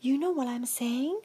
You know what I'm saying?